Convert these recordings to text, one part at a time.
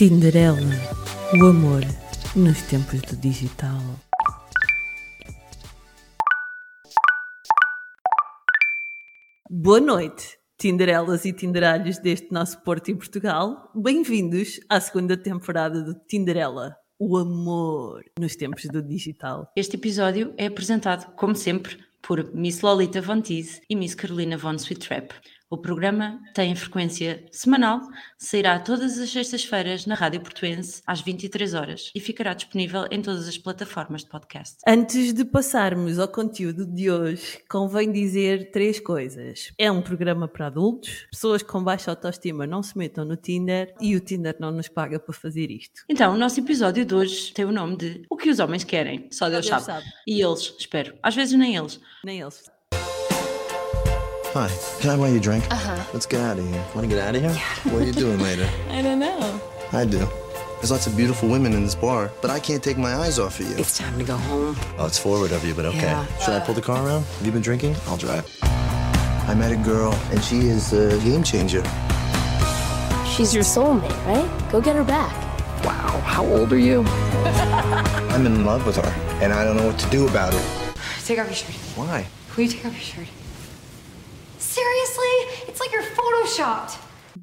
Tinderela, o amor nos tempos do digital. Boa noite, Tinderelas e Tinderalhos deste nosso Porto em Portugal. Bem-vindos à segunda temporada do Tinderela, o amor nos tempos do digital. Este episódio é apresentado, como sempre, por Miss Lolita Von e Miss Carolina Von Sweet Trap. O programa tem frequência semanal, sairá todas as sextas-feiras na Rádio Portuense às 23 horas e ficará disponível em todas as plataformas de podcast. Antes de passarmos ao conteúdo de hoje, convém dizer três coisas. É um programa para adultos, pessoas com baixa autoestima não se metam no Tinder e o Tinder não nos paga para fazer isto. Então, o nosso episódio de hoje tem o nome de O que os homens querem, só Deus, Deus sabe. sabe. E eles, espero. Às vezes nem eles. Nem eles. Hi, can I buy you a drink? Uh huh. Let's get out of here. Want to get out of here? Yeah. What are you doing later? I don't know. I do. There's lots of beautiful women in this bar, but I can't take my eyes off of you. It's time to go home. Oh, it's forward of you, but okay. Yeah. Should I pull the car around? Have you been drinking? I'll drive. I met a girl, and she is a game changer. She's your soulmate, right? Go get her back. Wow, how old are you? I'm in love with her, and I don't know what to do about it. Take off your shirt. Why? Will you take off your shirt? Like you're photoshopped.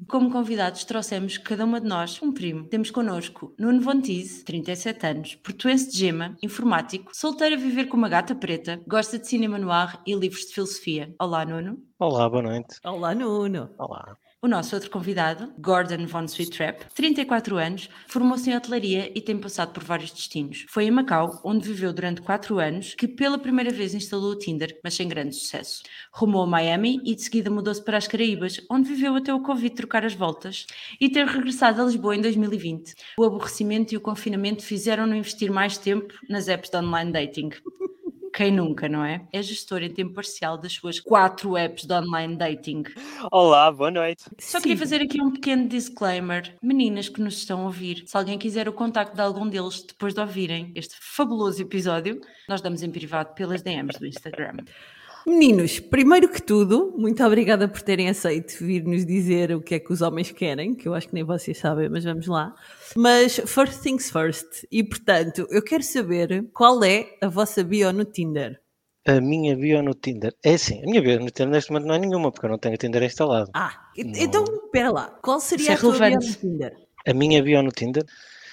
Como convidados, trouxemos cada uma de nós um primo. Temos connosco Nuno Vontize, 37 anos, portuense de gema, informático, solteiro a viver com uma gata preta, gosta de cinema noir e livros de filosofia. Olá, Nuno. Olá, boa noite. Olá, Nuno. Olá. O nosso outro convidado, Gordon Von Sweet Trap, 34 anos, formou-se em hotelaria e tem passado por vários destinos. Foi em Macau, onde viveu durante 4 anos, que pela primeira vez instalou o Tinder, mas sem grande sucesso. Rumou a Miami e de seguida mudou-se para as Caraíbas, onde viveu até o Covid trocar as voltas e ter regressado a Lisboa em 2020. O aborrecimento e o confinamento fizeram-no investir mais tempo nas apps de online dating. Quem nunca, não é? É gestor em tempo parcial das suas quatro apps de online dating. Olá, boa noite. Só queria fazer aqui um pequeno disclaimer. Meninas que nos estão a ouvir, se alguém quiser o contacto de algum deles depois de ouvirem este fabuloso episódio, nós damos em privado pelas DMs do Instagram. Meninos, primeiro que tudo, muito obrigada por terem aceito vir nos dizer o que é que os homens querem, que eu acho que nem vocês sabem, mas vamos lá. Mas first things first, e portanto, eu quero saber qual é a vossa bio no Tinder. A minha bio no Tinder. É assim, a minha bio no Tinder neste momento não é nenhuma, porque eu não tenho o Tinder instalado. Ah, então, espera lá, qual seria Isso é a tua bio no. Tinder? A minha bio no Tinder,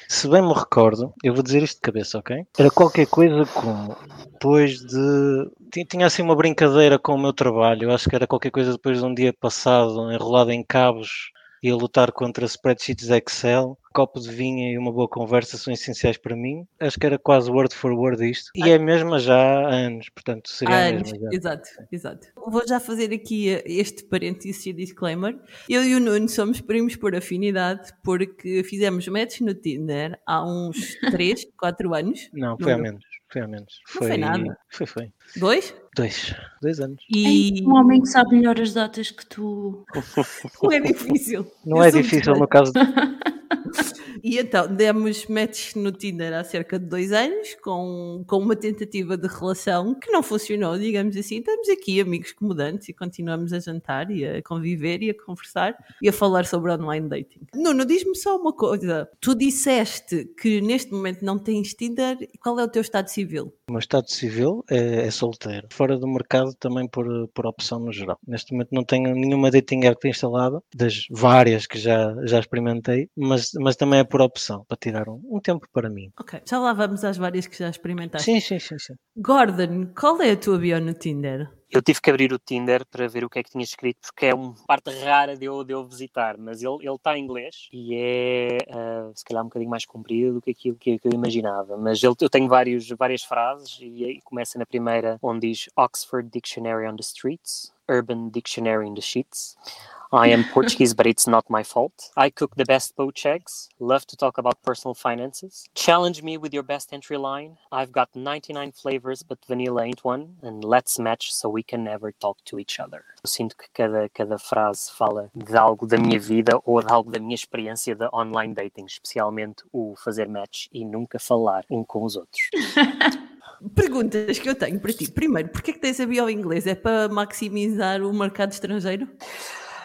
se bem me recordo, eu vou dizer isto de cabeça, ok? Era qualquer coisa como depois de. Tinha, assim uma brincadeira com o meu trabalho, eu acho que era qualquer coisa depois de um dia passado enrolado em cabos e a lutar contra spreadsheets Excel. Copo de vinho e uma boa conversa são essenciais para mim. Acho que era quase word for word isto. E é mesmo já há anos, portanto seria Há a anos, mesma já. exato, exato. Vou já fazer aqui eh, este parênteses e disclaimer. Eu e o Nuno somos primos por afinidade, porque fizemos match no Tinder há uns 3, 4 anos. Não, foi há menos. Foi há menos. Não foi nada. Foi, foi. Dois? Dois. Dois anos. E Um homem que sabe melhor as datas que tu. não é difícil. Não Eu é difícil no caso de... E então, demos match no Tinder há cerca de dois anos, com, com uma tentativa de relação que não funcionou, digamos assim. Estamos aqui, amigos comodantes, e continuamos a jantar e a conviver e a conversar e a falar sobre online dating. Nuno, diz-me só uma coisa. Tu disseste que neste momento não tens Tinder. Qual é o teu estado civil? O meu estado civil é, é solteiro. Fora do mercado também por, por opção no geral. Neste momento não tenho nenhuma dating app instalada, das várias que já, já experimentei, mas, mas também é por opção, para tirar um, um tempo para mim. Ok, já lá vamos às várias que já experimentaste. Sim, sim, sim, sim. Gordon, qual é a tua bio no Tinder? Eu tive que abrir o Tinder para ver o que é que tinha escrito, porque é uma parte rara de eu, de eu visitar, mas ele ele está em inglês e é ah, se calhar um bocadinho mais comprido do que aquilo que, que eu imaginava. Mas ele, eu tenho vários, várias frases e, aí começa na primeira, onde diz Oxford Dictionary on the streets, Urban Dictionary in the sheets. I am Portuguese, but it's not my fault. I cook the best poached eggs. Love to talk about personal finances. Challenge me with your best entry line. I've got 99 flavors, but vanilla ain't one. And let's match so we can never talk to each other. Eu sinto que cada, cada frase fala de algo da minha vida ou de algo da minha experiência de online dating, especialmente o fazer match e nunca falar um com os outros. Perguntas que eu tenho para ti. Primeiro, porquê é que tens a bio inglês? É para maximizar o mercado estrangeiro?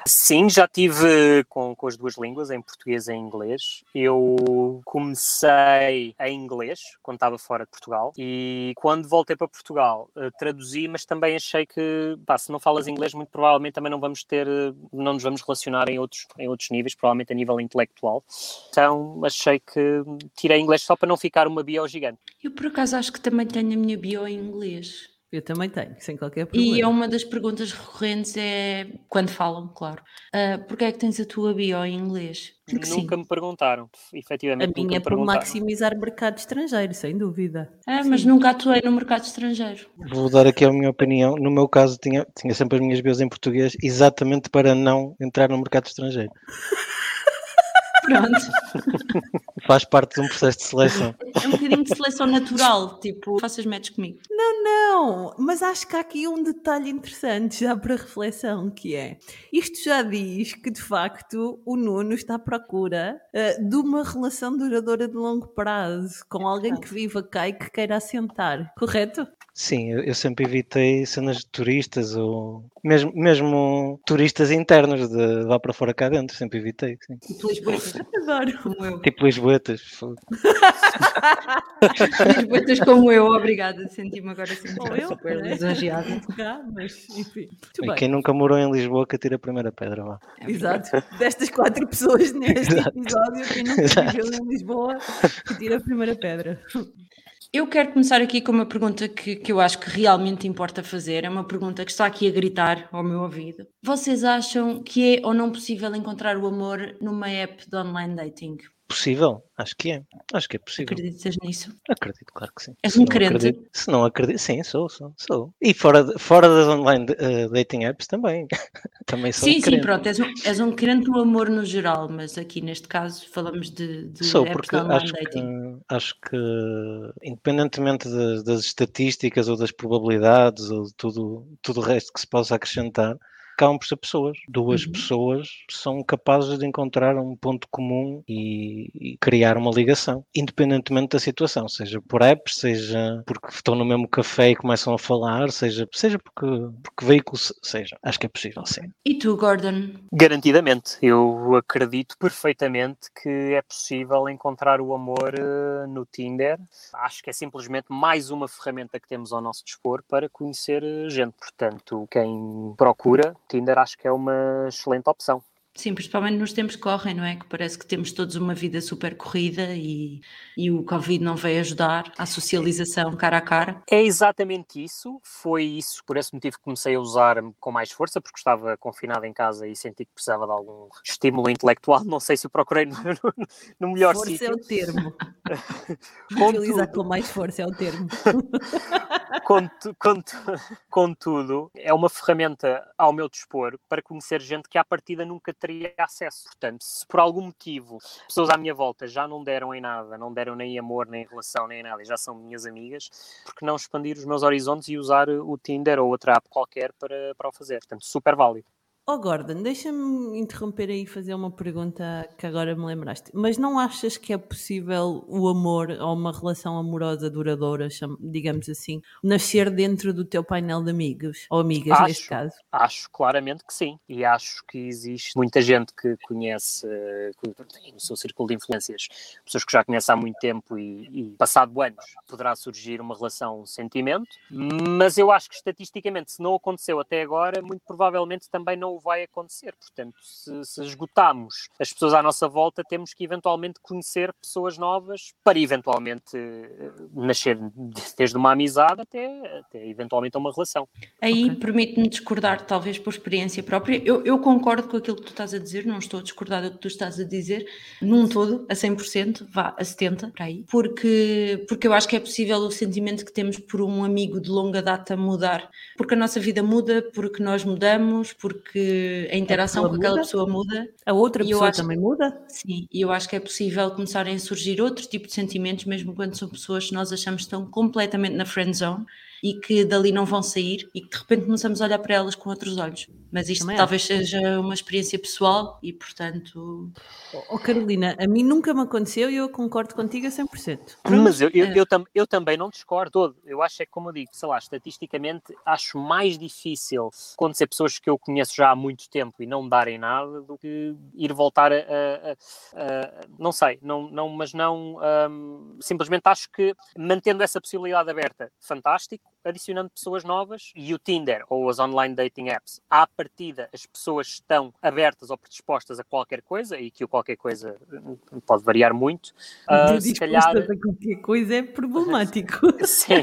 Sim, já tive com, com as duas línguas, em português e em inglês. Eu comecei em inglês quando estava fora de Portugal e quando voltei para Portugal eh, traduzi, mas também achei que pá, se não falas inglês, muito provavelmente também não vamos ter, eh, não nos vamos relacionar em outros, em outros níveis, provavelmente a nível intelectual. Então achei que tirei inglês só para não ficar uma bio gigante. Eu por acaso acho que também tenho a minha bio em inglês. Eu também tenho, sem qualquer problema. E é uma das perguntas recorrentes é, quando falam, claro, uh, porque é que tens a tua bio em inglês? Porque nunca sim. me perguntaram, efetivamente. A minha é para maximizar mercado estrangeiro, sem dúvida. É, mas sim. nunca atuei no mercado estrangeiro. Vou dar aqui a minha opinião. No meu caso, tinha, tinha sempre as minhas bios em português, exatamente para não entrar no mercado estrangeiro. Pronto. Faz parte de um processo de seleção. É um bocadinho de seleção natural, tipo, faças match comigo. Não, não, mas acho que há aqui um detalhe interessante já para reflexão, que é, isto já diz que de facto o Nuno está à procura uh, de uma relação duradoura de longo prazo, com alguém que viva cá e que queira assentar, correto? Sim, eu, eu sempre evitei cenas de turistas ou mesmo, mesmo turistas internos de lá para fora cá dentro, sempre evitei. Sim. Tipo Lisboetas, adoro como eu. Tipo Lisboetas. Lisboetas como eu, obrigada. Senti-me agora assim super né? lisonjeada. Mas, enfim. E quem nunca morou em Lisboa que atira a primeira pedra lá. É Exato. Destas quatro pessoas neste Exato. episódio, quem nunca Exato. viveu em Lisboa que tira a primeira pedra. Eu quero começar aqui com uma pergunta que, que eu acho que realmente importa fazer. É uma pergunta que está aqui a gritar ao meu ouvido. Vocês acham que é ou não possível encontrar o amor numa app de online dating? Possível, acho que é. Acho que é possível. Acreditas nisso? Acredito, claro que sim. És um crente? Acredito, se não acredito, sim, sou, sou, sou. E fora, de, fora das online uh, dating apps também. também sou sim, um crente. sim, pronto, és um, és um crente no amor no geral, mas aqui neste caso falamos de, de sou, apps porque online acho dating. Que, acho que, independentemente das, das estatísticas ou das probabilidades ou de tudo, tudo o resto que se possa acrescentar, acabam por ser pessoas. Duas uhum. pessoas são capazes de encontrar um ponto comum e, e, criar uma ligação, independentemente da situação, seja por apps, seja porque estão no mesmo café e começam a falar, seja, seja porque, porque veículo seja. Acho que é possível, sim. E tu, Gordon? Garantidamente. Eu acredito perfeitamente que é possível encontrar o amor uh, no Tinder. Acho que é simplesmente mais uma ferramenta que temos ao nosso dispor para conhecer eh, gente. Portanto, quem procura Tinder acho que é uma excelente opção. Sim, principalmente nos tempos que correm, não é? Que parece que temos todos uma vida super corrida e, e o Covid não veio ajudar à socialização cara a cara. É exatamente isso. Foi isso, por esse motivo que comecei a usar com mais força, porque estava confinado em casa e senti que precisava de algum estímulo intelectual. Não sei se procurei no, no, no melhor força sítio. Força é o termo. Utilizar com mais força é o termo. contudo, é uma ferramenta ao meu dispor para conhecer gente que à partida nunca teria acesso. Portanto, se por algum motivo pessoas à minha volta já não deram em nada, não deram nem amor, nem relação, nem nada, e já são minhas amigas, porque não expandir os meus horizontes e usar o Tinder ou outra app qualquer para, para o fazer? Portanto, super válido. Oh Gordon, deixa-me interromper aí e fazer uma pergunta que agora me lembraste. Mas não achas que é possível o amor ou uma relação amorosa duradoura, digamos assim, nascer dentro do teu painel de amigos ou amigas acho, neste caso? Acho claramente que sim. E acho que existe muita gente que conhece, que no seu círculo de influências, pessoas que já conhecem há muito tempo e, e passado anos poderá surgir uma relação, um sentimento. Mas eu acho que estatisticamente, se não aconteceu até agora, muito provavelmente também não vai acontecer. Portanto, se, se esgotarmos as pessoas à nossa volta, temos que eventualmente conhecer pessoas novas para eventualmente eh, nascer desde uma amizade até, até eventualmente uma relação. Aí okay. permite-me discordar, talvez por experiência própria. Eu, eu, concordo com aquilo que tu estás a dizer, não estou a discordar do que tu estás a dizer, num todo, a 100%, vá a 70%, para aí, porque, porque eu acho que é possível o sentimento que temos por um amigo de longa data mudar, porque a nossa vida muda, porque nós mudamos, porque a interação a com aquela pessoa muda. A outra pessoa acho, também muda? Sim, e eu acho que é possível começarem a surgir outro tipo de sentimentos, mesmo quando são pessoas que nós achamos que estão completamente na friend zone e que dali não vão sair e que de repente começamos a olhar para elas com outros olhos. Mas isto Também talvez seja uma experiência pessoal e, portanto. Oh, Carolina, a mim nunca me aconteceu e eu concordo contigo a 100%. Mas eu, eu, É. eu, tam- eu também não discordo todo. Eu acho é que, como eu digo, sei lá, estatisticamente acho mais difícil acontecer pessoas que eu conheço já há muito tempo e não darem nada do que ir voltar a. a- a- a- não sei, não, não, mas não. hum, simplesmente acho que mantendo essa possibilidade aberta, fantástico, adicionando pessoas novas e o Tinder ou as online dating apps, à partida as pessoas estão abertas ou predispostas a qualquer coisa e que o qualquer coisa hum, pode variar muito. Ah, se calhar a qualquer coisa é problemático. Sim.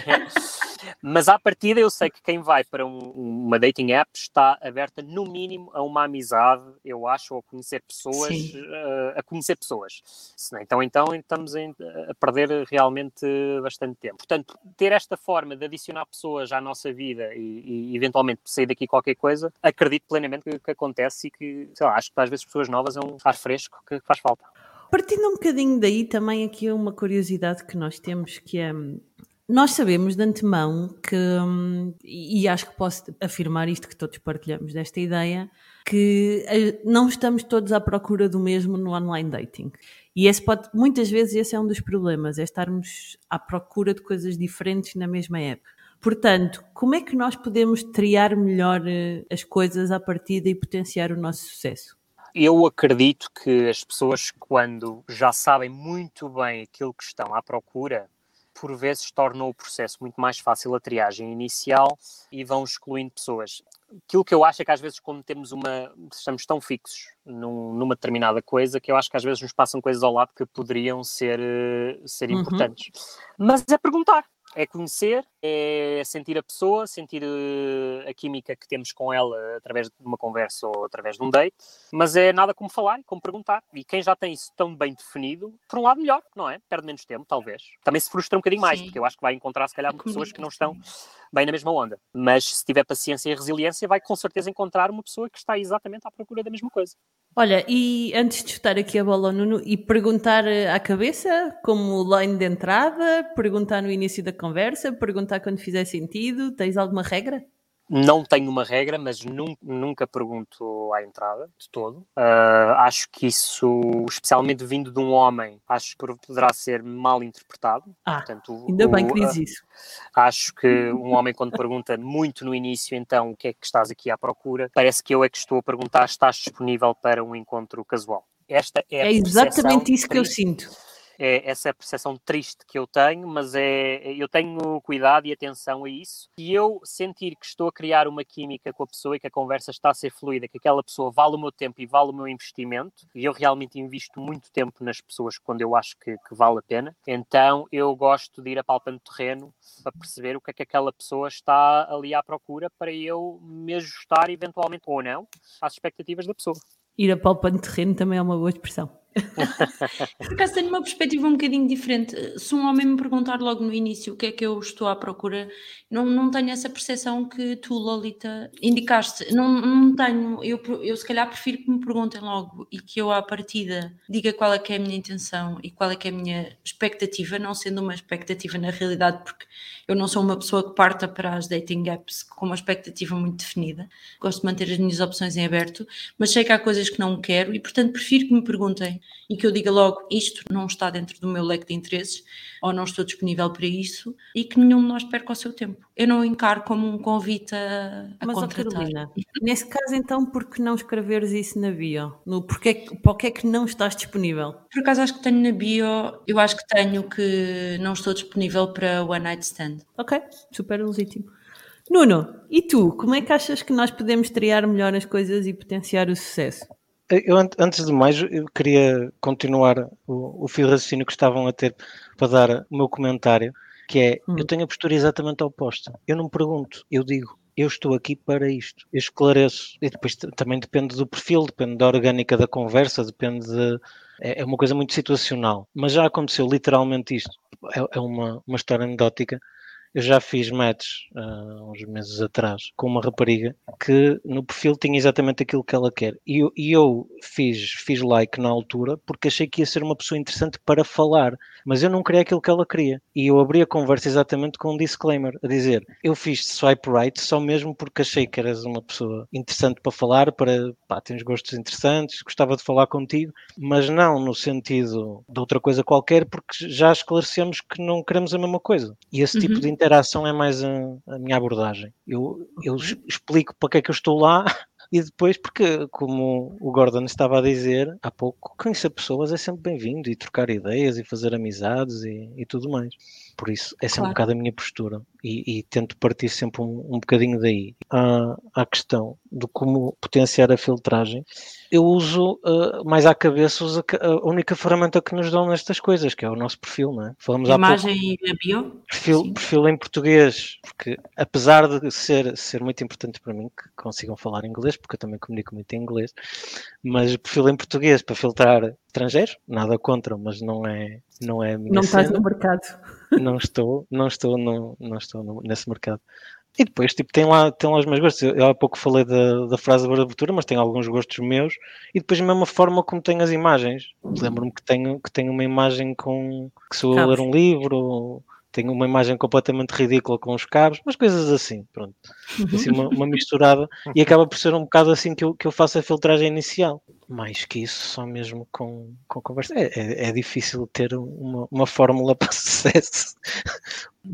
Mas à partida eu sei que quem vai para um- uma dating app está aberta no mínimo a uma amizade, eu acho, ou a conhecer pessoas, eh, a conhecer pessoas. Se não, Então, então estamos a perder realmente bastante tempo. Portanto, ter esta forma de adicionar pessoas à nossa vida e, e eventualmente sair daqui qualquer coisa, acredito plenamente que, que acontece e que, sei lá, acho que às vezes pessoas novas é um ar fresco que faz falta. Partindo um bocadinho daí, também aqui é uma curiosidade que nós temos, que é, hum, nós sabemos de antemão que, hum, e acho que posso afirmar isto, que todos partilhamos desta ideia, que eh, não estamos todos à procura do mesmo no online dating. E esse pode, muitas vezes esse é um dos problemas, é estarmos à procura de coisas diferentes na mesma app. Portanto, como é que nós podemos triar melhor eh, as coisas à partida e potenciar o nosso sucesso? Eu acredito que as pessoas, quando já sabem muito bem aquilo que estão à procura, por vezes tornam o processo muito mais fácil a triagem inicial e vão excluindo pessoas. Aquilo que eu acho é que às vezes quando temos uma, estamos tão fixos num- numa determinada coisa que eu acho que às vezes nos passam coisas ao lado que poderiam ser, eh, ser Uhum. importantes. Mas é perguntar, é conhecer, é sentir a pessoa, sentir eh, a química que temos com ela através de uma conversa ou através de um date, mas é nada como falar, como perguntar. E quem já tem isso tão bem definido, por um lado melhor, não é? Perde menos tempo, talvez. Também se frustra um bocadinho mais, Sim. porque eu acho que vai encontrar se calhar A pessoas que não estão bem na mesma onda. Mas se tiver paciência e resiliência, vai com certeza encontrar uma pessoa que está exatamente à procura da mesma coisa. Olha, e antes de chutar aqui a bola ao Nuno e perguntar eh, à cabeça, como line de entrada, perguntar no início da conversa, perguntar quando fizer sentido, tens alguma regra? Não tenho uma regra, mas nun- nunca pergunto à entrada, de todo. Ah, acho que isso, especialmente vindo de um homem, acho que poderá ser mal interpretado. Ah, Portanto, ainda bem o- que diz isso. Acho que um homem, quando pergunta muito no início, então, o que é que estás aqui à procura, parece que eu é que estou a perguntar: estás disponível para um encontro casual? Esta é, É exatamente isso que eu sinto. É essa é percepção triste que eu tenho, mas é eu tenho cuidado e atenção a isso. E eu sentir que estou a criar uma química com a pessoa e que a conversa está a ser fluida, que aquela pessoa vale o meu tempo e vale o meu investimento, e eu realmente invisto muito tempo nas pessoas quando eu acho que, que vale a pena, então eu gosto de ir apalpando terreno para perceber o que é que aquela pessoa está ali à procura para eu me ajustar eventualmente ou não às expectativas da pessoa. Ir a palpando terreno também é uma boa expressão. Por acaso tenho uma perspectiva um bocadinho diferente. Se um homem me perguntar logo no início o que é que eu estou à procura, não, não tenho essa percepção que tu, Lolita, indicaste. Não, não tenho. Eu, eu se calhar prefiro que me perguntem logo e que eu à partida diga qual é que é a minha intenção e qual é que é a minha expectativa, não sendo uma expectativa na realidade, porque eu não sou uma pessoa que parta para as dating apps com uma expectativa muito definida. Gosto de manter as minhas opções em aberto, mas sei que há coisas que não quero e, portanto, prefiro que me perguntem e que eu diga logo isto não está dentro do meu leque de interesses ou não estou disponível para isso e que nenhum de nós perca o seu tempo. Eu não encaro como um convite a, a Mas, contratar. Carolina, nesse caso então, por que não escreveres isso na bio? No porquê, que- para o que é que não estás disponível? Por acaso acho que tenho na bio, eu acho que tenho que não estou disponível para one night stand. Ok, super legítimo. Nuno, e tu, como é que achas que nós podemos triar melhor as coisas e potenciar o sucesso? Eu, an- antes de mais, eu queria continuar o, o fio de raciocínio que estavam a ter para dar o meu comentário, que é, Hum. eu tenho a postura exatamente oposta. Eu não pergunto, eu digo, eu estou aqui para isto. Eu esclareço. E depois também depende do perfil, depende da orgânica da conversa, depende de... É é uma coisa muito situacional. Mas já aconteceu literalmente isto. É, é uma, uma história anedótica. Eu já fiz matches há uns meses atrás com uma rapariga que no perfil tinha exatamente aquilo que ela quer. E eu, e eu fiz, fiz like na altura porque achei que ia ser uma pessoa interessante para falar, mas eu não queria aquilo que ela queria. E eu abri a conversa exatamente com um disclaimer, a dizer, eu fiz swipe right só mesmo porque achei que eras uma pessoa interessante para falar, para, pá, tens gostos interessantes, gostava de falar contigo, mas não no sentido de outra coisa qualquer, porque já esclarecemos que não queremos a mesma coisa. E esse tipo Uhum. de interação é mais a, a minha abordagem. Eu, eu es- explico para que é que eu estou lá e depois, porque, como o Gordon estava a dizer há pouco, conhecer pessoas é sempre bem-vindo e trocar ideias e fazer amizades e, e tudo mais. Por isso, essa é um Claro. bocado a minha postura e, e tento partir sempre um, um bocadinho daí. À, à questão de como potenciar a filtragem, eu uso ah, mais à cabeça a, ca- a única ferramenta que nos dão nestas coisas, que é o nosso perfil, não é? Falamos há pouco Imagem e a bio? perfil, Sim. perfil em português, porque apesar de ser, ser muito importante para mim que consigam falar inglês, porque eu também comunico muito em inglês, mas perfil em português para filtrar estrangeiros, nada contra, mas não é, não é a minha Não estás cena. no mercado. não estou, não estou, não estou no- nesse mercado. E depois, tipo, tem lá, tem lá os meus gostos. Eu, há pouco falei da, da frase de abertura, mas tem alguns gostos meus. E depois, a mesma forma como tenho as imagens. Lembro-me que tenho, que tenho uma imagem com. que sou a ler um livro, tenho uma imagem completamente ridícula com os cabos, umas coisas assim, pronto. Assim, uma, uma misturada. E acaba por ser um bocado assim que eu, que eu faço a filtragem inicial. Mais que isso, só mesmo com, com conversa. É, é, é difícil ter uma, uma fórmula para sucesso.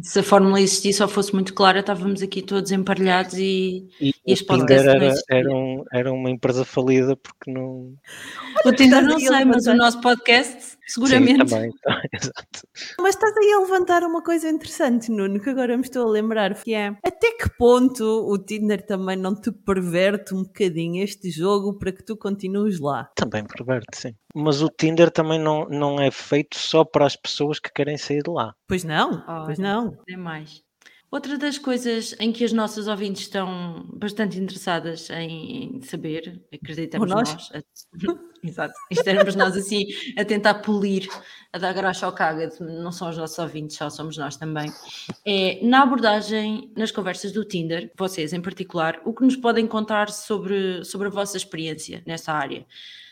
Se a fórmula existisse ou fosse muito clara, estávamos aqui todos emparelhados e E, E o este Tinder podcast era, era, um, era uma empresa falida porque não. o Tinder não sei, mas o nosso podcast Sim, seguramente. também, exato. Mas estás aí a levantar uma coisa interessante, Nuno, que agora me estou a lembrar, que é até que ponto o Tinder também não te perverte um bocadinho este jogo para que tu continues lá? Também perverte, sim. Mas o Tinder também não, não é feito só para as pessoas que querem sair de lá. Pois não, pois Olha. não. Nem mais. Outra das coisas em que as nossas ouvintes estão bastante interessadas em saber, acreditamos Ou nós. nós, a- exato, estarmos nós assim a tentar polir, a dar graxa ao caga, não são os nossos ouvintes, só somos nós também, é na abordagem, nas conversas do Tinder, vocês em particular, o que nos podem contar sobre, sobre a vossa experiência nessa área?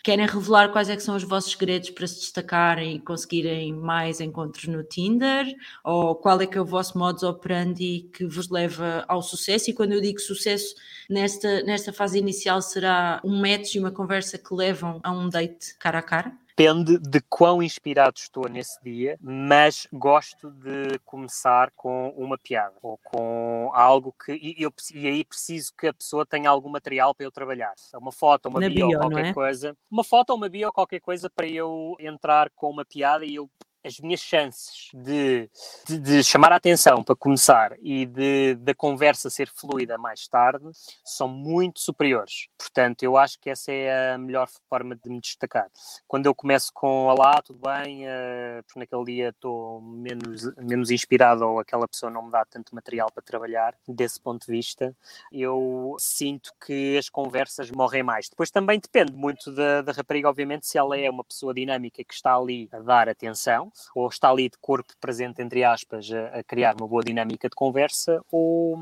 Querem revelar quais é que são os vossos segredos para se destacarem e conseguirem mais encontros no Tinder? Ou qual é que é o vosso modus operandi que vos leva ao sucesso? E quando eu digo sucesso, nesta, nesta fase inicial será um match e uma conversa que levam a um date cara a cara? Depende de quão inspirado estou nesse dia, mas gosto de começar com uma piada ou com algo que. E, eu, e aí preciso que a pessoa tenha algum material para eu trabalhar. Uma foto, uma bio, bio, qualquer é? coisa. Uma foto ou uma bio, qualquer coisa para eu entrar com uma piada e eu. As minhas chances de, de, de chamar a atenção para começar e de da conversa ser fluida mais tarde são muito superiores. Portanto, eu acho que essa é a melhor forma de me destacar quando eu começo com Olá, tudo bem, eh, porque naquele dia estou menos, menos inspirado ou aquela pessoa não me dá tanto material para trabalhar, desse ponto de vista, eu sinto que as conversas morrem mais. Depois também depende muito da, da rapariga, obviamente, se ela é uma pessoa dinâmica que está ali a dar atenção ou está ali de corpo presente, entre aspas, a, a criar uma boa dinâmica de conversa ou,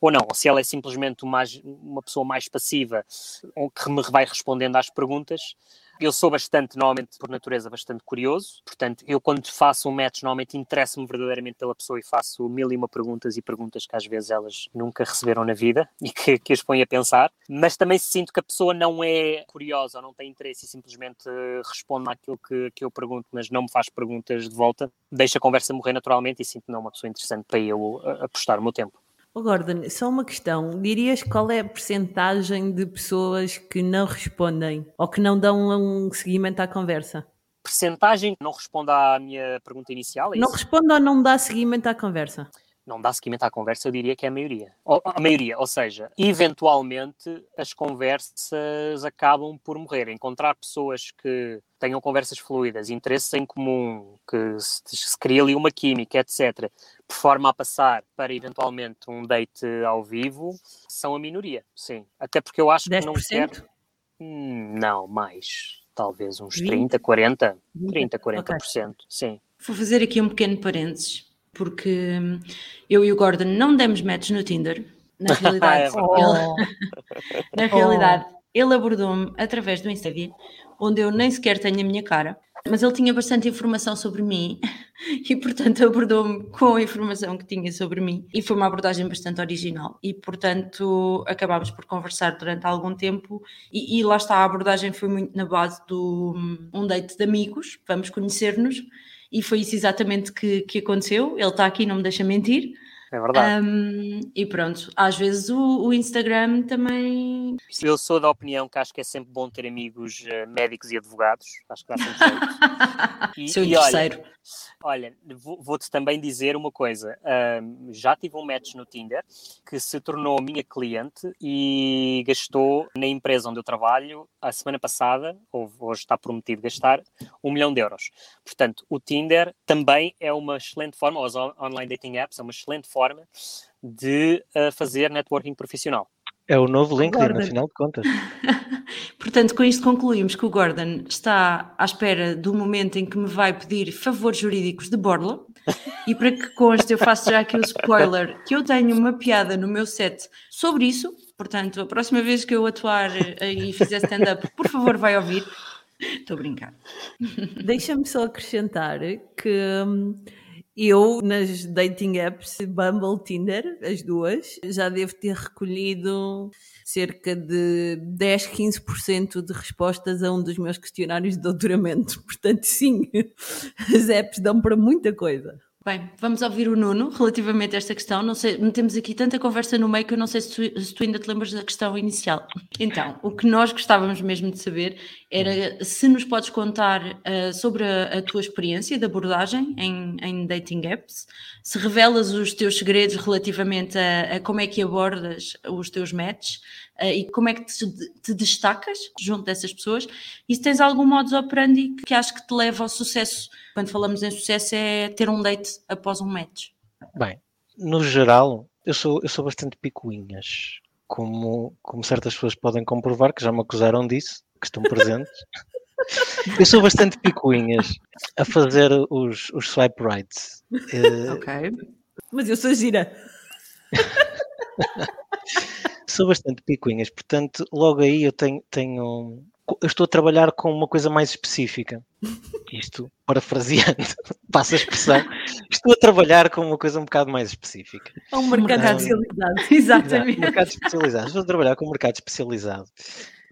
ou não. Ou se ela é simplesmente uma, uma pessoa mais passiva que me vai respondendo às perguntas, eu sou bastante, normalmente, por natureza, bastante curioso. Portanto, eu quando faço um match, normalmente interesso-me verdadeiramente pela pessoa e faço mil e uma perguntas e perguntas que às vezes elas nunca receberam na vida e que, que as põem a pensar. Mas também sinto que a pessoa não é curiosa ou não tem interesse e simplesmente responde àquilo que, que eu pergunto, mas não me faz perguntas de volta. Deixa a conversa morrer naturalmente e sinto não uma pessoa interessante para eu eh, apostar o meu tempo. Oh Gordon, só uma questão. Dirias qual é a percentagem de pessoas que não respondem ou que não dão um seguimento à conversa? Percentagem não responde à minha pergunta inicial, é Não responde ou não dá seguimento à conversa? Não dá seguimento à conversa, eu diria que é a maioria. Ou, a maioria, ou seja, eventualmente as conversas acabam por morrer. Encontrar pessoas que tenham conversas fluidas, interesses em comum, que se, se cria ali uma química, etc., por forma a passar para eventualmente um date ao vivo, são a minoria, sim. Até porque eu acho que não 10%? quero. Hum, Não, mais. Talvez uns 20? 30, 40, 20? 30, 40%, sim. Vou fazer aqui um pequeno parênteses. Porque hum, eu e o Gordon não demos match no Tinder. Na realidade, É ele, na realidade, ele abordou-me através do Instagram, onde eu nem sequer tenho a minha cara, mas ele tinha bastante informação sobre mim e, portanto, abordou-me com a informação que tinha sobre mim. E foi uma abordagem bastante original. E, portanto, acabámos por conversar durante algum tempo. E, e lá está, a abordagem foi muito na base do hum, um date de amigos, vamos conhecer-nos e foi isso exatamente que, que aconteceu. Ele está aqui, não me deixa mentir. É verdade. Um, e pronto, às vezes o, o Instagram também. Eu sou da opinião que acho que é sempre bom ter amigos eh, médicos e advogados. Acho que dá sempre jeito. E- Seu e terceiro. Olha, vou- vou-te também dizer uma coisa. Ahm, já tive um match no Tinder que se tornou minha cliente e gastou na empresa onde eu trabalho a semana passada, ou hoje está prometido gastar, um milhão de euros. Portanto, o Tinder também é uma excelente forma, os on- online dating apps, é uma excelente forma de ah, fazer networking profissional. É o novo LinkedIn, Gordon. afinal de contas. Portanto, com isto concluímos que o Gordon está à espera do momento em que me vai pedir favores jurídicos de borla. E para que conste, eu faço já aqui o spoiler que eu tenho uma piada no meu set sobre isso. Portanto, a próxima vez que eu atuar eh, e fizer stand-up, por favor, vai ouvir. Estou a brincar. Deixa-me só acrescentar que hum, eu, nas dating apps, Bumble, Tinder, as duas, já devo ter recolhido cerca de 10, 15% de respostas a um dos meus questionários de doutoramento. Portanto, sim, as apps dão para muita coisa. Bem, vamos ouvir o Nuno relativamente a esta questão. Não sei, temos aqui tanta conversa no meio que eu não sei se tu, se tu ainda te lembras da questão inicial. Então, o que nós gostávamos mesmo de saber era se nos podes contar ah, sobre a, a tua experiência de abordagem em, em dating apps, se revelas os teus segredos relativamente a, a como é que abordas os teus matches e como é que te, te destacas junto dessas pessoas e se tens algum modus operandi que acho que te leva ao sucesso. Quando falamos em sucesso é ter um date após um match. Bem, no geral, eu sou, eu sou bastante picuinhas. Como, como certas pessoas podem comprovar, que já me acusaram disso, que estão presentes. Eu sou bastante picuinhas a fazer os, os swipe rights. Eh, Ok. Mas eu sou gira. sou bastante picuinhas, portanto, logo aí eu tenho, tenho. Eu estou a trabalhar com uma coisa mais específica. Isto, parafraseando, passa a expressão. Estou a trabalhar com uma coisa um bocado mais específica. É um mercado mercado. especializado. Exato, Exatamente. mercado especializado. Estou a trabalhar com um mercado especializado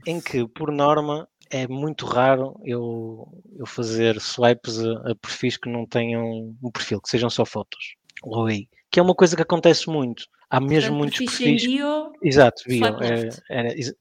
em que, por norma, é muito raro eu, eu fazer swipes a, a perfis que não tenham um perfil, que sejam só fotos. Logo aí. Que é uma coisa que acontece muito. Há mesmo Portanto, muitos perfis bio, Exato, bio. é- exa-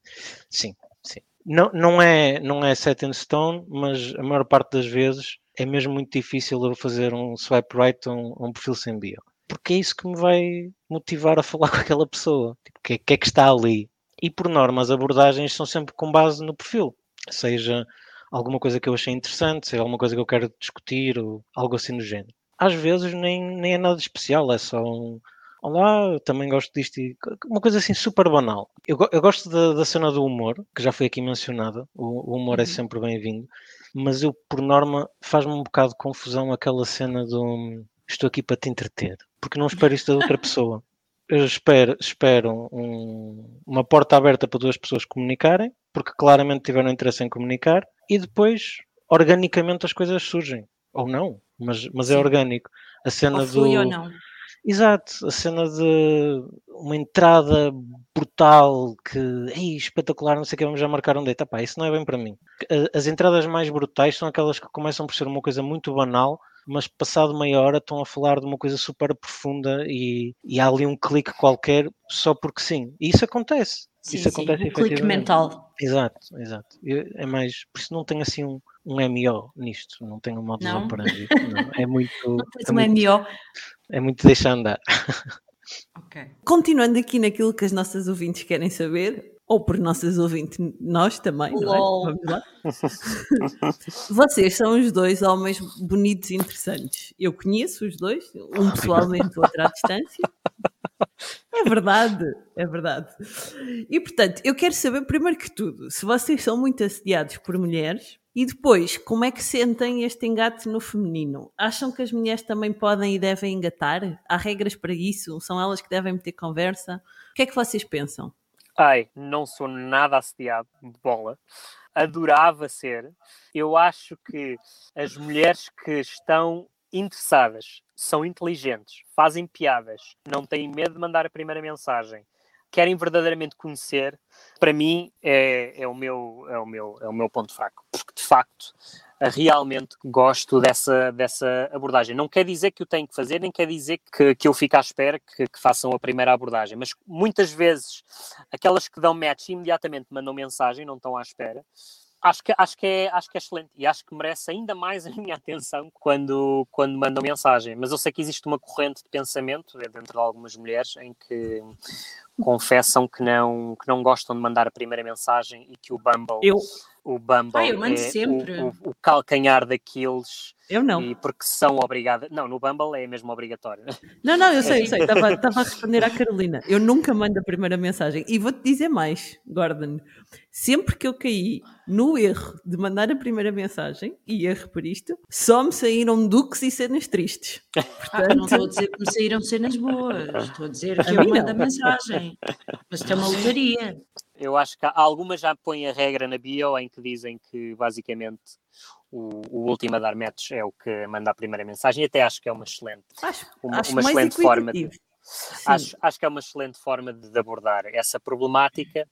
sim, sim. Não, não, é, não é set in stone, mas a maior parte das vezes é mesmo muito difícil eu fazer um swipe right a um, um perfil sem bio. Porque é isso que me vai motivar a falar com aquela pessoa. Tipo, o que, é- que é que está ali? E por norma, as abordagens são sempre com base no perfil. Seja alguma coisa que eu achei interessante, seja alguma coisa que eu quero discutir, ou algo assim do género. Às vezes nem, nem é nada especial, é só um, Olá, eu também gosto disto. e Uma coisa assim super banal. Eu, eu gosto da, da cena do humor, que já foi aqui mencionada. O, o humor é sempre bem-vindo. Mas eu, por norma, faz-me um bocado de confusão aquela cena do estou aqui para te entreter. Porque não espero isto da outra pessoa. Eu espero, espero um- uma porta aberta para duas pessoas comunicarem, porque claramente tiveram interesse em comunicar, e depois, organicamente, as coisas surgem. Ou não, mas, mas é orgânico. A cena ou flui do. ou não. Exato, a cena de uma entrada brutal que Ei, espetacular, não sei o que, vamos já marcar um date. Epá, isso não é bem para mim. As entradas mais brutais são aquelas que começam por ser uma coisa muito banal, mas passado meia hora estão a falar de uma coisa super profunda e, e há ali um clique qualquer só porque sim. E isso acontece. Sim, isso sim, acontece o clique mental. Exato, exato. É mais, por isso não tenho assim um, um MO nisto, não tenho um Não? operandi. Não, é muito, Não tens é um muito, MO. É muito deixar andar. Ok. Continuando aqui naquilo que as nossas ouvintes querem saber, ou por nossas ouvintes, nós também, não é? Vamos lá. Vocês são os dois homens bonitos e interessantes. Eu conheço os dois, um pessoalmente, o outro à distância. É verdade, é verdade. E portanto, eu quero saber, primeiro que tudo, se vocês são muito assediados por mulheres E depois, como é que sentem este engate no feminino? Acham que as mulheres também podem e devem engatar? Há regras para isso? São elas que devem meter conversa? O que é que vocês pensam? Ai, não sou nada assediado de bola. Adorava ser. Eu acho que as mulheres que estão interessadas, são inteligentes, fazem piadas, não têm medo de mandar a primeira mensagem, querem verdadeiramente conhecer, para mim é, é, o, meu, é, o, meu, é o meu ponto fraco. Porque de facto realmente gosto dessa, dessa abordagem. Não quer dizer que o tenho que fazer, nem quer dizer que, que eu fique à espera que, que façam a primeira abordagem, mas muitas vezes aquelas que dão match imediatamente mandam mensagem, não estão à espera acho que, acho, que é, acho que é excelente e acho que merece ainda mais a minha atenção quando, quando mandam mensagem. Mas eu sei que existe uma corrente de pensamento dentro de algumas mulheres em que confessam que não, que não gostam de mandar a primeira mensagem e que o Bumble, eu. O Bumble ah, eu é sempre. O, o, o, calcanhar daqueles. Eu não. E porque são obrigadas. Não, no Bumble é mesmo obrigatório. Não, não, eu sei, eu sei. Estava, estava a responder à Carolina. Eu nunca mando a primeira mensagem. E vou-te dizer mais, Gordon. Sempre que eu caí no erro de mandar a primeira mensagem, e erro por isto, só me saíram duques e cenas tristes. Portanto... Ah, não estou a dizer que me saíram cenas boas. Estou a dizer que a eu mando a mensagem. Mas isto é uma lotaria. Eu acho que algumas já põem a regra na bio em que dizem que basicamente o, o último a dar match é o que manda a primeira mensagem e até acho que é uma excelente, acho, uma, acho uma excelente forma de, acho, acho que é uma excelente forma de, de abordar essa problemática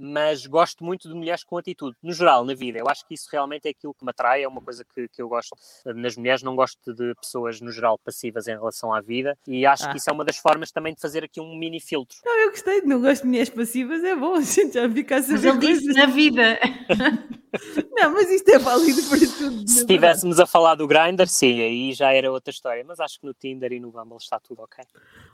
mas gosto muito de mulheres com atitude, no geral, na vida. Eu acho que isso realmente é aquilo que me atrai, é uma coisa que, que eu gosto nas mulheres. Não gosto de pessoas, no geral, passivas em relação à vida, e acho ah. que isso é uma das formas também de fazer aqui um mini filtro. Não, eu gostei, não gosto de mulheres passivas, é bom, a gente já fica a saber. Mas na vida. Não, mas isto é válido para tudo. Se estivéssemos a falar do Grindr, sim, aí já era outra história. Mas acho que no Tinder e no Bumble está tudo ok.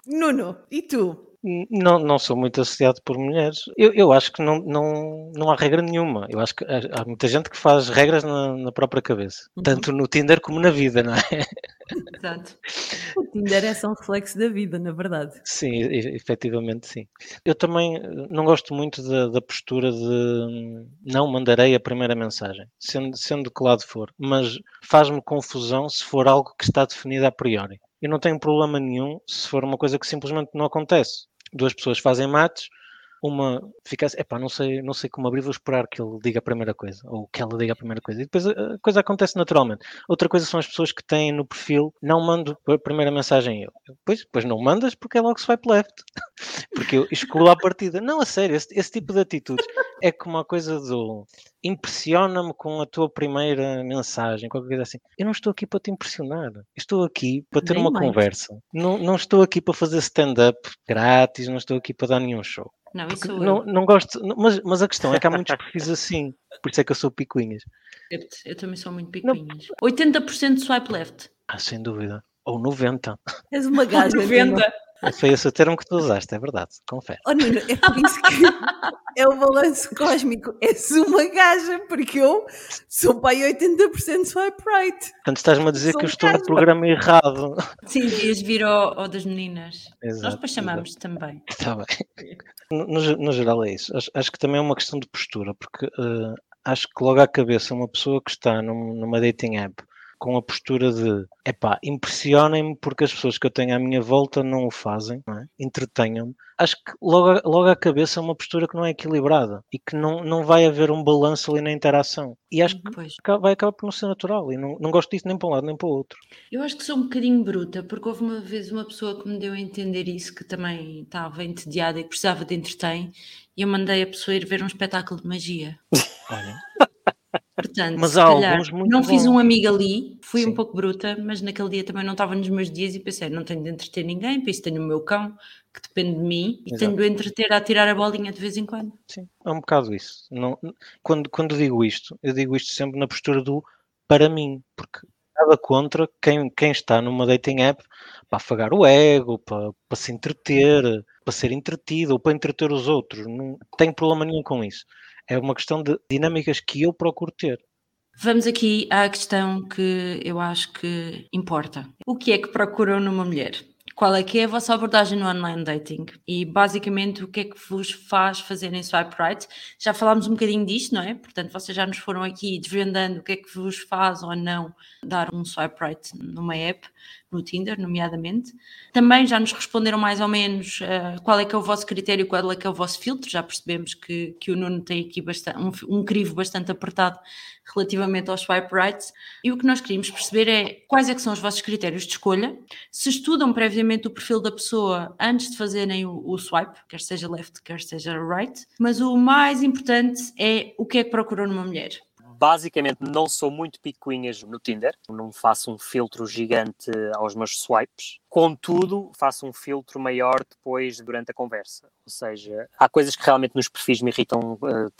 Nuno, e tu? Não, não sou muito associado por mulheres. Eu, eu acho que não, não, não há regra nenhuma. Eu acho que há, há muita gente que faz regras na, na própria cabeça. Uhum. Tanto no Tinder como na vida, não é? Exato. O Tinder é só um reflexo da vida, na verdade. Sim, efetivamente sim. Eu também eh, não gosto muito da, da postura de hum, não mandarei a primeira mensagem, sendo, sendo que lado for. Mas faz-me confusão se for algo que está definido a priori. Eu não tenho problema nenhum se for uma coisa que simplesmente não acontece duas pessoas fazem mates, uma fica assim, epá, não sei, não sei como abrir, vou esperar que ele diga a primeira coisa, ou que ela diga a primeira coisa, e depois a coisa acontece naturalmente. Outra coisa são as pessoas que têm no perfil, não mando a primeira mensagem eu. Depois, depois não mandas porque é logo swipe left, porque eu excluo a partida. Não, a sério, esse, esse tipo de atitudes é como a coisa do impressiona-me com a tua primeira mensagem, qualquer coisa assim. Eu não estou aqui para te impressionar, estou aqui para ter Nem uma mais. conversa. Não, não estou aqui para fazer stand-up grátis, não estou aqui para dar nenhum show. Não, isso não, não gosto, mas, mas a questão é que há muitos perfis assim, por isso é que eu sou picuinhas. Eu, eu também sou muito picuinhas. Não. 80% swipe left. Ah, sem dúvida. Ou 90. És uma gaja. 90. Foi esse o termo que tu usaste, é verdade, confere. Oh, Nuno, é por isso que é o balanço cósmico. És uma gaja, porque eu sou pai 80% swipe right. Portanto, estás-me a dizer sou que eu estou no programa errado. Sim, devias vir ao, ao, das meninas. Exato, Nós depois chamamos exato. também. Está bem. No, no, geral é isso. Acho, acho, que também é uma questão de postura, porque uh, acho que logo à cabeça uma pessoa que está num, numa dating app com a postura de epá, impressionem-me porque as pessoas que eu tenho à minha volta não o fazem, é? entretenham-me. Acho que logo, logo à cabeça é uma postura que não é equilibrada e que não, não vai haver um balanço ali na interação. E acho que pois. vai acabar por não ser natural e não, não gosto disso nem para um lado nem para o outro. Eu acho que sou um bocadinho bruta, porque houve uma vez uma pessoa que me deu a entender isso, que também estava entediada e precisava de entreter, e eu mandei a pessoa ir ver um espetáculo de magia. Olha. Portanto, mas há alguns muito não fiz um amigo ali, fui Sim. um pouco bruta, mas naquele dia também não estava nos meus dias e pensei, não tenho de entreter ninguém, por isso tenho o meu cão, que depende de mim, e Exato. tenho de entreter a tirar a bolinha de vez em quando. Sim, é um bocado isso. Não, quando, quando digo isto, eu digo isto sempre na postura do para mim, porque nada contra quem, quem está numa dating app para afagar o ego, para, para se entreter, para ser entretido ou para entreter os outros. Não tenho problema nenhum com isso é uma questão de dinâmicas que eu procuro ter. Vamos aqui à questão que eu acho que importa. O que é que procuram numa mulher? qual é que é a vossa abordagem no online dating e basicamente o que é que vos faz fazer em swipe right. Já falámos um bocadinho disto, não é? Portanto, vocês já nos foram aqui desvendando o que é que vos faz ou não dar um swipe right numa app, no Tinder, nomeadamente. Também já nos responderam mais ou menos uh, qual é que é o vosso critério, qual é que é o vosso filtro. Já percebemos que, que o Nuno tem aqui bastante, um, um crivo bastante apertado relativamente aos swipe rights. E o que nós queríamos perceber é quais é que são os vossos critérios de escolha, se estudam previamente o perfil da pessoa antes de fazerem o, o swipe, quer seja left, quer seja right, mas o mais importante é o que é que procuram numa mulher basicamente não sou muito picuinhas no Tinder, não faço um filtro gigante aos meus swipes, contudo faço um filtro maior depois durante a conversa, ou seja, há coisas que realmente nos perfis me irritam uh,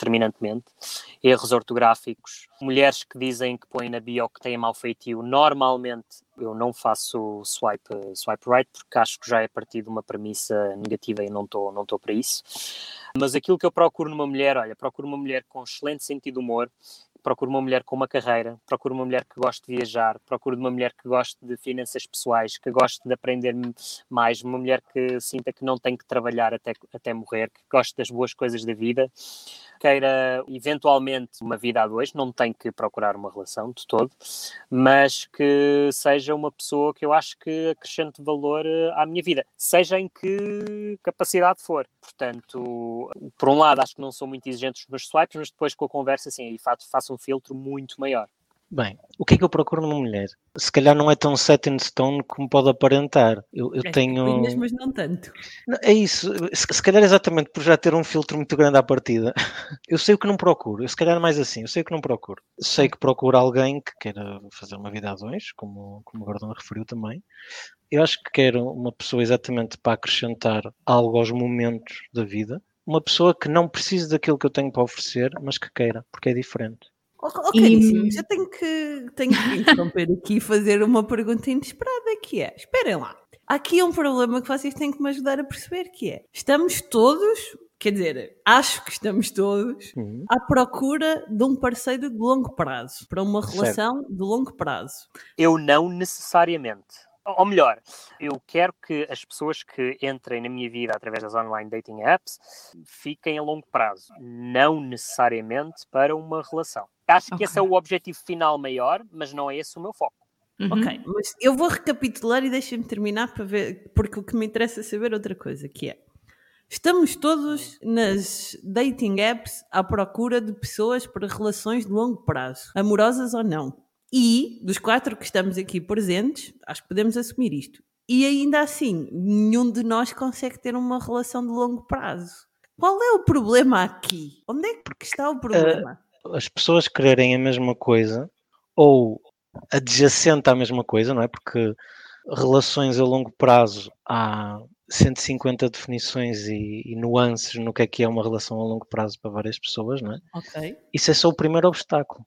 erros ortográficos, mulheres que dizem que põem na bio que têm mau feitio, normalmente eu não faço swipe, swipe right porque acho que já é partir de uma premissa negativa e não estou não para isso. Mas aquilo que eu procuro numa mulher, olha, procuro uma mulher com excelente sentido de humor, procuro uma mulher com uma carreira, procuro uma mulher que goste de viajar, procuro uma mulher que goste de finanças pessoais, que goste de aprender mais, uma mulher que sinta que não tem que trabalhar até, até morrer, que goste das boas coisas da vida queira eventualmente uma vida a dois, não tem que procurar uma relação de todo, mas que seja uma pessoa que eu acho que acrescente valor eh, à minha vida, seja em que capacidade for. Portanto, por um lado, acho que não sou muito exigente nos meus swipes, mas depois com a conversa, assim, aí faço um filtro muito maior. Bem, o que é que eu procuro numa mulher? Se calhar não é tão set in stone como pode aparentar. Eu, eu é tenho. Pinhas, mas não tanto. É isso. Se, se, calhar exatamente por já ter um filtro muito grande à partida. Eu sei o que não procuro. Eu se calhar mais assim. Eu sei o que não procuro. Sei que procuro alguém que queira fazer uma vida a dois, como, como o Gordon referiu também. Eu acho que quero uma pessoa exatamente para acrescentar algo aos momentos da vida. Uma pessoa que não precise daquilo que eu tenho para oferecer, mas que queira, porque é diferente. Caríssimos, e... eu tenho que, tenho que interromper aqui e fazer uma pergunta inesperada que é, esperem lá, aqui um problema que vocês têm que me ajudar a perceber que é, estamos todos, quer dizer, acho que estamos todos uhum. à procura de um parceiro de longo prazo, para uma relação certo. de longo prazo. Eu não necessariamente ou melhor, eu quero que as pessoas que entrem na minha vida através das online dating apps fiquem a longo prazo, não necessariamente para uma relação. Acho okay. que esse é o objetivo final maior, mas não é esse o meu foco. Uhum. Ok, mas eu vou recapitular e deixem-me terminar para ver, porque o que me interessa é saber outra coisa, que é Estamos todos nas dating apps à procura de pessoas para relações de longo prazo, amorosas ou não. E, dos quatro que estamos aqui presentes, acho que podemos assumir isto. E ainda assim, nenhum de nós consegue ter uma relação de longo prazo. Qual é o problema aqui? Onde é que está o problema? Uh, as pessoas quererem a mesma coisa ou adjacente à mesma coisa, não é? Porque relações a longo prazo há 150 definições e, e, nuances no que é que é uma relação a longo prazo para várias pessoas, não é? Ok. Isso é só o primeiro obstáculo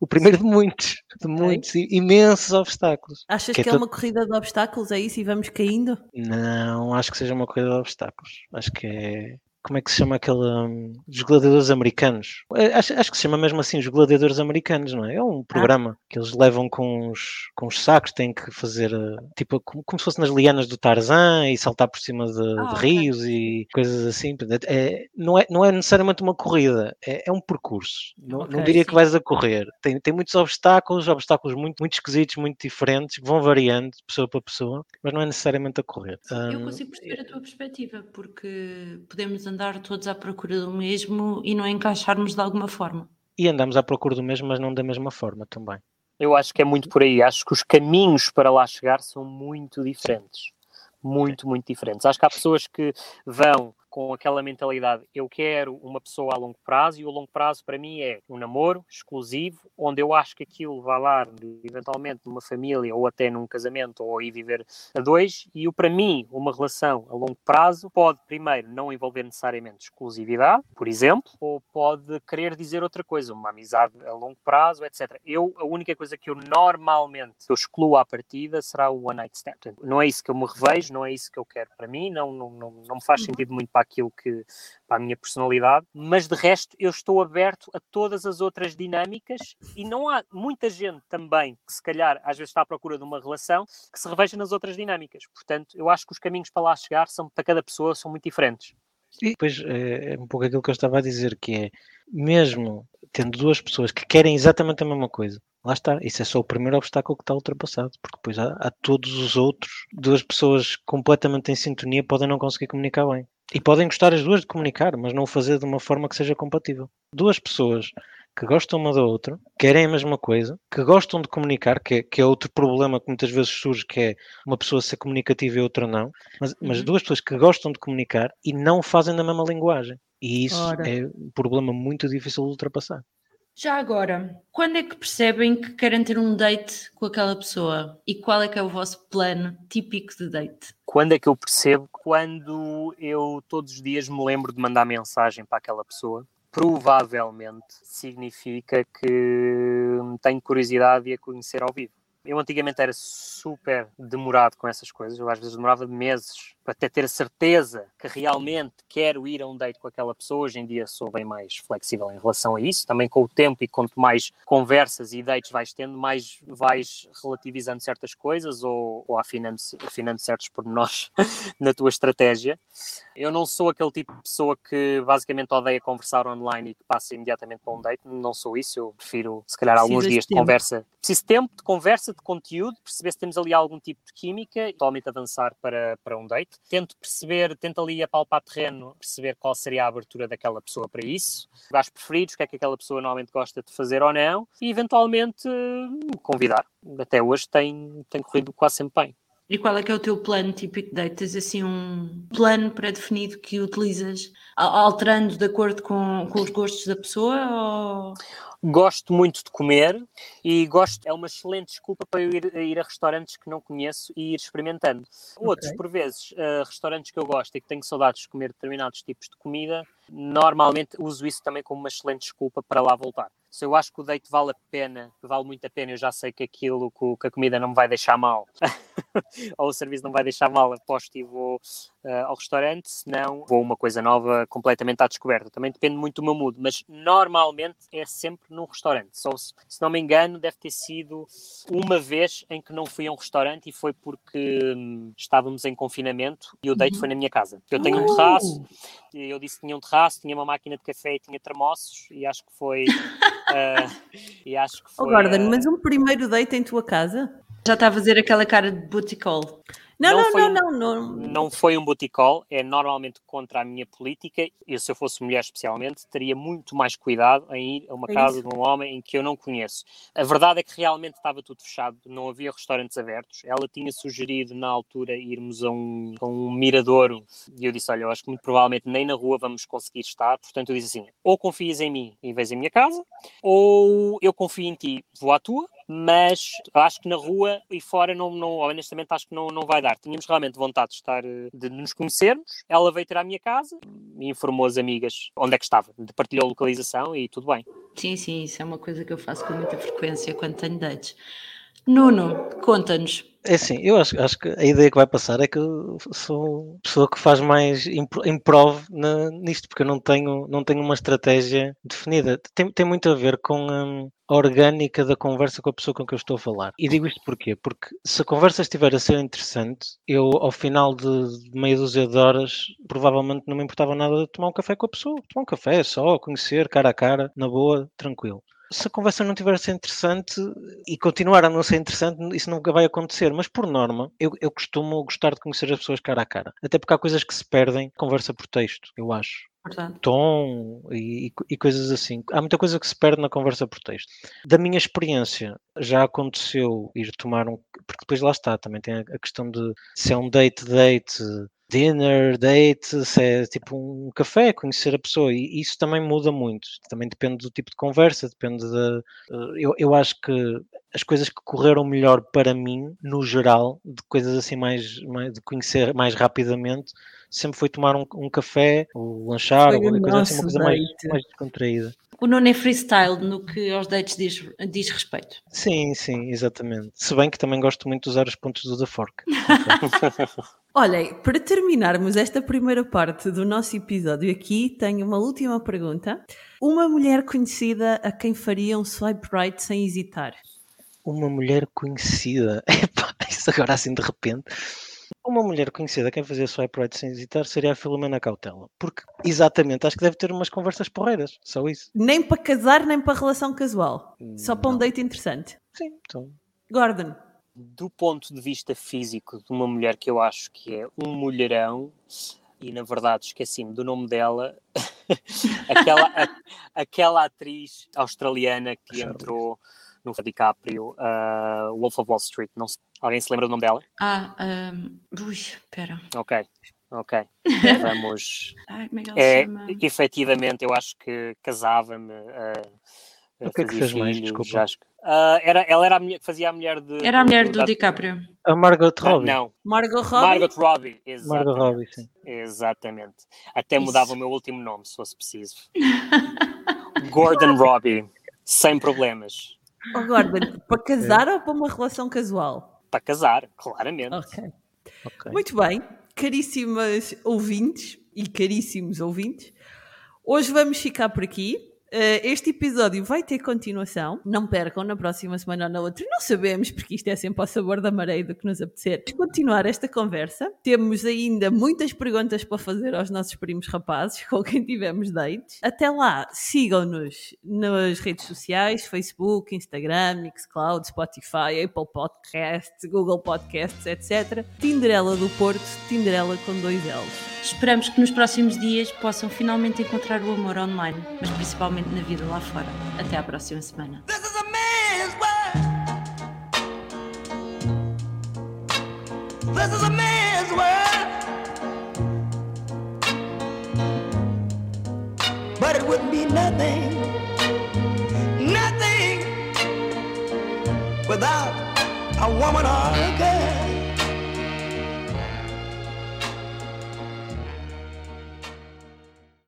o primeiro de muitos, de muitos, okay. imensos obstáculos. Achas que, é, que é, uma corrida de obstáculos, é isso, e vamos caindo? Não, acho que seja uma corrida de obstáculos. Acho que é como é que se chama aquele um, dos gladiadores americanos? É, acho, acho, que se chama mesmo assim os gladiadores americanos, não é? É um programa ah. que eles levam com os, com os sacos, têm que fazer uh, tipo como, como, se fosse nas lianas do Tarzan e saltar por cima de, oh, de rios e coisas assim. É, não, é, não é necessariamente uma corrida, é, é um percurso. Não, okay, não diria sim. que vais a correr. Tem, tem muitos obstáculos, obstáculos muito, muito esquisitos, muito diferentes, que vão variando de pessoa para pessoa, mas não é necessariamente a correr. Eu consigo perceber a tua perspectiva, porque podemos andar todos à procura do mesmo e não encaixarmos de alguma forma. E andamos à procura do mesmo, mas não da mesma forma também. Eu acho que é muito por aí. Acho que os caminhos para lá chegar são muito diferentes. Muito, muito diferentes. Acho que há pessoas que vão com aquela mentalidade, eu quero uma pessoa a longo prazo e o longo prazo para mim é um namoro exclusivo, onde eu acho que aquilo vai lá eventualmente numa família ou até num casamento ou ir viver a dois e o para mim uma relação a longo prazo pode primeiro não envolver necessariamente exclusividade, por exemplo, ou pode querer dizer outra coisa, uma amizade a longo prazo, etc. Eu, a única coisa que eu normalmente eu excluo à partida será o one night stand. Não é isso que eu me revejo, não é isso que eu quero para mim, não, não, não, não me faz uhum. sentido muito para para aquilo que para a minha personalidade, mas de resto eu estou aberto a todas as outras dinâmicas e não há muita gente também que se calhar às vezes está à procura de uma relação que se reveja nas outras dinâmicas. Portanto, eu acho que os caminhos para lá chegar são para cada pessoa são muito diferentes. E depois é, é um pouco aquilo que eu estava a dizer, que é mesmo tendo duas pessoas que querem exatamente a mesma coisa, lá está, isso é só o primeiro obstáculo que está ultrapassado, porque depois há, há todos os outros, duas pessoas completamente em sintonia podem não conseguir comunicar bem. E podem gostar as duas de comunicar, mas não o fazer de uma forma que seja compatível. Duas pessoas que gostam uma da outra, querem a mesma coisa, que gostam de comunicar, que é, que é outro problema que muitas vezes surge, que é uma pessoa ser comunicativa e outra não, mas, mas Uhum. duas pessoas que gostam de comunicar e não fazem na mesma linguagem. E isso Ora. é um problema muito difícil de ultrapassar. Já agora, quando é que percebem que querem ter um date com aquela pessoa? E qual é que é o vosso plano típico de date? Quando é que eu percebo? Quando eu todos os dias me lembro de mandar mensagem para aquela pessoa. Provavelmente significa que tenho curiosidade de a conhecer ao vivo. Eu antigamente era super demorado com essas coisas, eu às vezes demorava meses para até ter a certeza que realmente quero ir a um date com aquela pessoa. Hoje em dia sou bem mais flexível em relação a isso, também com o tempo e quanto mais conversas e dates vais tendo, mais vais relativizando certas coisas ou, ou afinando, afinando certos pormenores na tua estratégia. Eu não sou aquele tipo de pessoa que basicamente odeia conversar online e que passa imediatamente para um date, não sou isso, eu prefiro se calhar alguns Precisas dias de de conversa. Preciso de tempo, de conversa, de conteúdo, perceber se temos ali algum tipo de química e totalmente avançar para, para um date. Tento perceber, tento ali apalpar terreno, perceber qual seria a abertura daquela pessoa para isso, lugares preferidos, o que é que aquela pessoa normalmente gosta de fazer ou não, e eventualmente eh, convidar. Até hoje tem, tem corrido quase sempre bem. E qual é que é o teu plano típico de date? Tens assim um plano pré-definido que utilizas alterando de acordo com, com os gostos da pessoa? Ou... Gosto muito de comer e gosto, é uma excelente desculpa para eu ir, ir a restaurantes que não conheço e ir experimentando. Outros, por vezes, eh, restaurantes que eu gosto e que tenho saudades de comer determinados tipos de comida, normalmente uso isso também como uma excelente desculpa para lá voltar. Se eu acho que o date vale a pena, vale muito a pena, eu já sei que aquilo, que a comida não me vai deixar mal, ou o serviço não vai deixar mal, aposto e vou eh, ao restaurante, senão vou a uma coisa nova completamente à descoberta. Também depende muito do meu mood, mas normalmente é sempre num restaurante. Só se, se não me engano, deve ter sido uma vez em que não fui a um restaurante e foi porque hum, estávamos em confinamento e o date foi na minha casa. Eu tenho um terraço, e eu disse que tinha um terraço, tinha uma máquina de café e tinha termossos e acho que foi. eh, e acho que Oh, foi. Gordon, eh, mas um primeiro date em tua casa? Já está a fazer aquela cara de booty call. Não, Não não, não, um- não, não. foi um boticol, é normalmente contra a minha política. E se eu fosse mulher, especialmente, teria muito mais cuidado em ir a uma É casa isso. de um homem em que eu não conheço. A verdade é que realmente estava tudo fechado, não havia restaurantes abertos. Ela tinha sugerido na altura irmos a um, a um miradouro e eu disse: Olha, eu acho que muito provavelmente nem na rua vamos conseguir estar. Portanto, eu disse assim: ou confias em mim e vês a minha casa, ou eu confio em ti, vou à tua. Mas acho que na rua e fora, não, não, honestamente, acho que não, não vai dar. Tínhamos realmente vontade de estar, eh, de nos conhecermos. Ela veio ter à minha casa e informou as amigas onde é que estava, partilhou a localização e tudo bem. Sim, sim, isso é uma coisa que eu faço com muita frequência quando tenho dates. Nuno, conta-nos. É assim, eu acho, acho que a ideia que vai passar é que eu sou a pessoa que faz mais impro- improv na- nisto, porque eu não tenho, não tenho uma estratégia definida. Tem, tem muito a ver com hum, a orgânica da conversa com a pessoa com que eu estou a falar. E digo isto porquê? Porque se a conversa estiver a ser interessante, eu ao final de meia dúzia de horas provavelmente não me importava nada de tomar um café com a pessoa. Tomar um café só, conhecer cara a cara, na boa, tranquilo se a conversa não tiver a ser interessante e continuar a não ser interessante, isso nunca vai acontecer. Mas por norma, eu, eu costumo gostar de conhecer as pessoas cara a cara. Até porque há coisas que se perdem conversa por texto, eu acho. Verdade. Tom e, e co- coisas assim. Há muita coisa que se perde na conversa por texto. Da minha experiência, já aconteceu ir tomar um. Porque depois lá está, também tem a a questão de se é um date-date, dinner, date, se é tipo um café, conhecer a pessoa, e isso também muda muito. Também depende do tipo de conversa, depende da. eh, Eu, eu acho que as coisas que correram melhor para mim, no geral, de coisas assim mais, mais de conhecer mais rapidamente, sempre foi tomar um, um café, ou lanchar, ou qualquer coisa assim, uma coisa mais, mais descontraída. O Nuno é freestyle no que aos dates diz, diz respeito. Sim, sim, exatamente. Se bem que também gosto muito de usar os pontos do The Fork. Olhem, para terminarmos esta primeira parte do nosso episódio aqui, tenho uma última pergunta. Uma mulher conhecida a quem faria um swipe right sem hesitar? Uma mulher conhecida. Epá, isso agora assim de repente. Uma mulher conhecida a quem fazia swipe right sem hesitar seria a Filomena Cautela. Porque, exatamente, acho que deve ter umas conversas porreiras. Só isso. Nem para casar, nem para relação casual. Só para um date interessante. Sim, então. Gordon, do ponto de vista físico de uma mulher que eu acho que é um mulherão, e na verdade esqueci-me do nome dela, aquela, a- aquela atriz australiana que entrou no DiCaprio, uh, Wolf of Wall Street, não sei, alguém se lembra do nome dela? Ah, um, ui, espera. Ok, ok, vamos... Ai, é É, efetivamente, eu acho que casava-me. Uh, O que é que fez mais? Desculpa. acho que- Ah, era, ela era a mulher que fazia a mulher de. Era a mulher do da- DiCaprio. A Margot Robbie. Não, Margot Robbie. Margot Robbie. Exatamente. Margot Robbie, sim. Exatamente. Até Isso. mudava o meu último nome, se fosse preciso. Gordon Robbie. Sem problemas. Oh, Gordon, para casar ou para uma relação casual? Para casar, claramente. Ok. Ok. Muito bem, caríssimas ouvintes e caríssimos ouvintes, hoje vamos ficar por aqui. Eh, Este episódio vai ter continuação. Não percam na próxima semana ou na outra. Não sabemos, porque isto é sempre ao sabor da maré do que nos apetecer. Continuar esta conversa. Temos ainda muitas perguntas para fazer aos nossos primos rapazes, com quem tivemos dates. Até lá, sigam-nos nas redes sociais: Facebook, Instagram, Mixcloud, Spotify, Apple Podcasts, Google Podcasts, etc. Tinderela do Porto, Tinderela com dois L's. Esperamos que nos próximos dias possam finalmente encontrar o amor online, mas principalmente na vida lá fora. Até à próxima semana. Without a woman or a girl.